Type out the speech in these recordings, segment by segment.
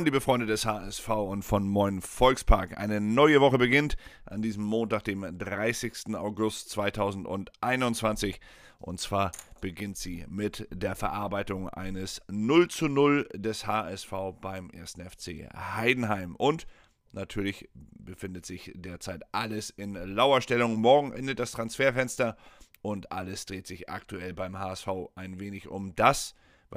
Moin, liebe Freunde des HSV und von Moin Volkspark. Eine neue Woche beginnt an diesem Montag, dem 30. August 2021. Und zwar beginnt sie mit der Verarbeitung eines 0 zu 0 des HSV beim 1. FC Heidenheim. Und natürlich befindet sich derzeit alles in Lauerstellung. Morgen endet das Transferfenster und alles dreht sich aktuell beim HSV ein wenig um das,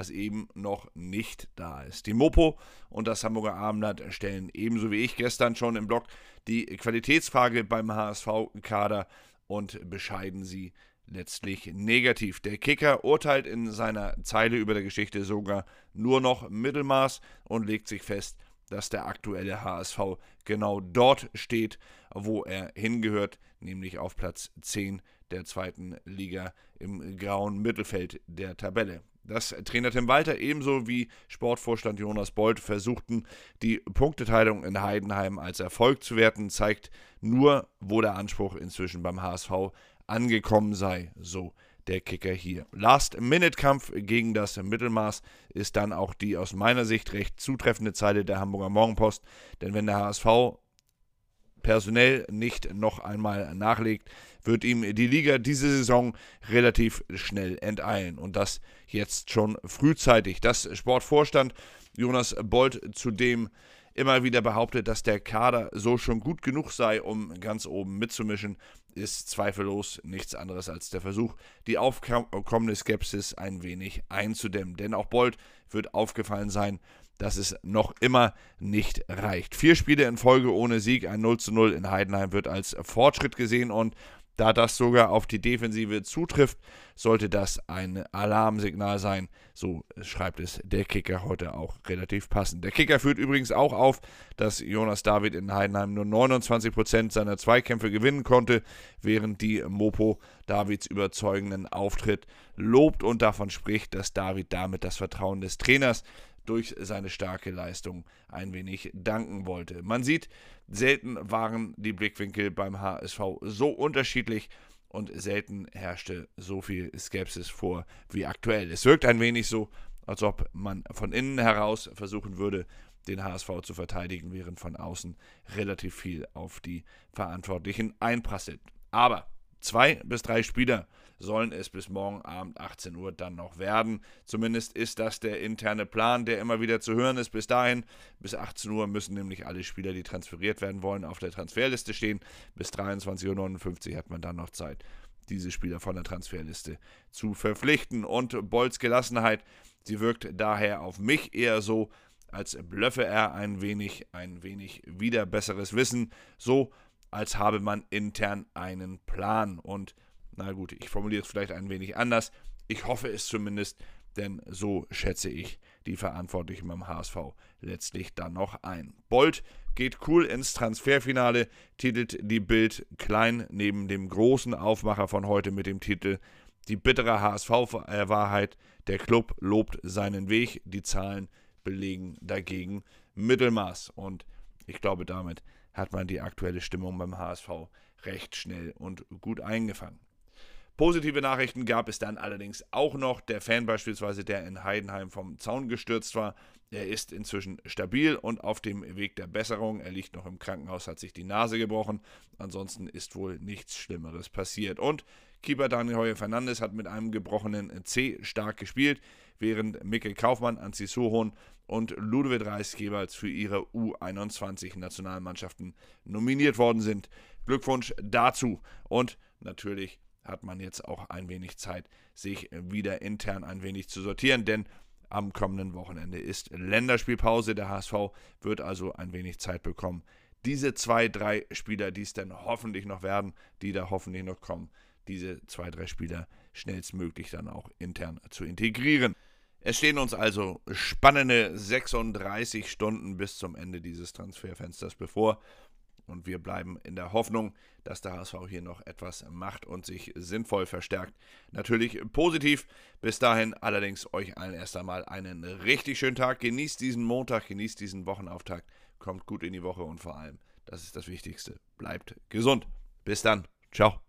eben noch nicht da ist. Die Mopo und das Hamburger Abendblatt stellen ebenso wie ich gestern schon im Blog die Qualitätsfrage beim HSV-Kader und bescheiden sie letztlich negativ. Der Kicker urteilt in seiner Zeile über der Geschichte sogar nur noch Mittelmaß und legt sich fest, dass der aktuelle HSV genau dort steht, wo er hingehört, nämlich auf Platz 10 der zweiten Liga im grauen Mittelfeld der Tabelle. Dass Trainer Tim Walter ebenso wie Sportvorstand Jonas Bold versuchten, die Punkteteilung in Heidenheim als Erfolg zu werten, zeigt nur, wo der Anspruch inzwischen beim HSV angekommen sei, so der Kicker hier. Last-Minute-Kampf gegen das Mittelmaß ist dann auch die aus meiner Sicht recht zutreffende Zeile der Hamburger Morgenpost, denn wenn der HSV personell nicht noch einmal nachlegt, wird ihm die Liga diese Saison relativ schnell enteilen. Und das jetzt schon frühzeitig. Das Sportvorstand Jonas Bolt zudem immer wieder behauptet, dass der Kader so schon gut genug sei, um ganz oben mitzumischen, ist zweifellos nichts anderes als der Versuch, die aufkommende Skepsis ein wenig einzudämmen. Denn auch Bolt wird aufgefallen sein, dass es noch immer nicht reicht. Vier Spiele in Folge ohne Sieg, ein 0 zu 0 in Heidenheim wird als Fortschritt gesehen und da das sogar auf die Defensive zutrifft, sollte das ein Alarmsignal sein. So schreibt es der Kicker heute auch relativ passend. Der Kicker führt übrigens auch auf, dass Jonas David in Heidenheim nur 29% seiner Zweikämpfe gewinnen konnte, während die Mopo Davids überzeugenden Auftritt lobt und davon spricht, dass David damit das Vertrauen des Trainers durch seine starke Leistung ein wenig danken wollte. Man sieht, selten waren die Blickwinkel beim HSV so unterschiedlich und selten herrschte so viel Skepsis vor wie aktuell. Es wirkt ein wenig so, als ob man von innen heraus versuchen würde, den HSV zu verteidigen, während von außen relativ viel auf die Verantwortlichen einprasselt. Aber Zwei bis drei Spieler sollen es bis morgen Abend 18 Uhr dann noch werden. Zumindest ist das der interne Plan, der immer wieder zu hören ist. Bis dahin, bis 18 Uhr müssen nämlich alle Spieler, die transferiert werden wollen, auf der Transferliste stehen. Bis 23.59 Uhr hat man dann noch Zeit, diese Spieler von der Transferliste zu verpflichten. Und Bolls Gelassenheit, sie wirkt daher auf mich eher so, als blöffe er ein wenig, ein wenig wieder besseres Wissen. So als habe man intern einen Plan. Und na gut, ich formuliere es vielleicht ein wenig anders. Ich hoffe es zumindest, denn so schätze ich die Verantwortlichen beim HSV letztlich dann noch ein. Bolt geht cool ins Transferfinale, titelt die Bild klein neben dem großen Aufmacher von heute mit dem Titel Die bittere HSV-Wahrheit. Der Club lobt seinen Weg, die Zahlen belegen dagegen Mittelmaß. Und ich glaube, damit hat man die aktuelle Stimmung beim HSV recht schnell und gut eingefangen. Positive Nachrichten gab es dann allerdings auch noch. Der Fan beispielsweise, der in Heidenheim vom Zaun gestürzt war, er ist inzwischen stabil und auf dem Weg der Besserung. Er liegt noch im Krankenhaus, hat sich die Nase gebrochen. Ansonsten ist wohl nichts Schlimmeres passiert. Und Keeper Daniel Heuer Fernandes hat mit einem gebrochenen C stark gespielt, während Mikkel Kaufmann, Anzi Sohon und Ludovic Reis jeweils für ihre U21-Nationalmannschaften nominiert worden sind. Glückwunsch dazu. Und natürlich hat man jetzt auch ein wenig Zeit, sich wieder intern ein wenig zu sortieren, denn am kommenden Wochenende ist Länderspielpause. Der HSV wird also ein wenig Zeit bekommen, diese zwei, drei Spieler, die es dann hoffentlich noch werden, die da hoffentlich noch kommen, diese zwei, drei Spieler schnellstmöglich dann auch intern zu integrieren. Es stehen uns also spannende 36 Stunden bis zum Ende dieses Transferfensters bevor. Und wir bleiben in der Hoffnung, dass der HSV hier noch etwas macht und sich sinnvoll verstärkt. Natürlich positiv. Bis dahin allerdings euch allen erst einmal einen richtig schönen Tag. Genießt diesen Montag, genießt diesen Wochenauftakt. Kommt gut in die Woche und vor allem, das ist das Wichtigste, bleibt gesund. Bis dann. Ciao.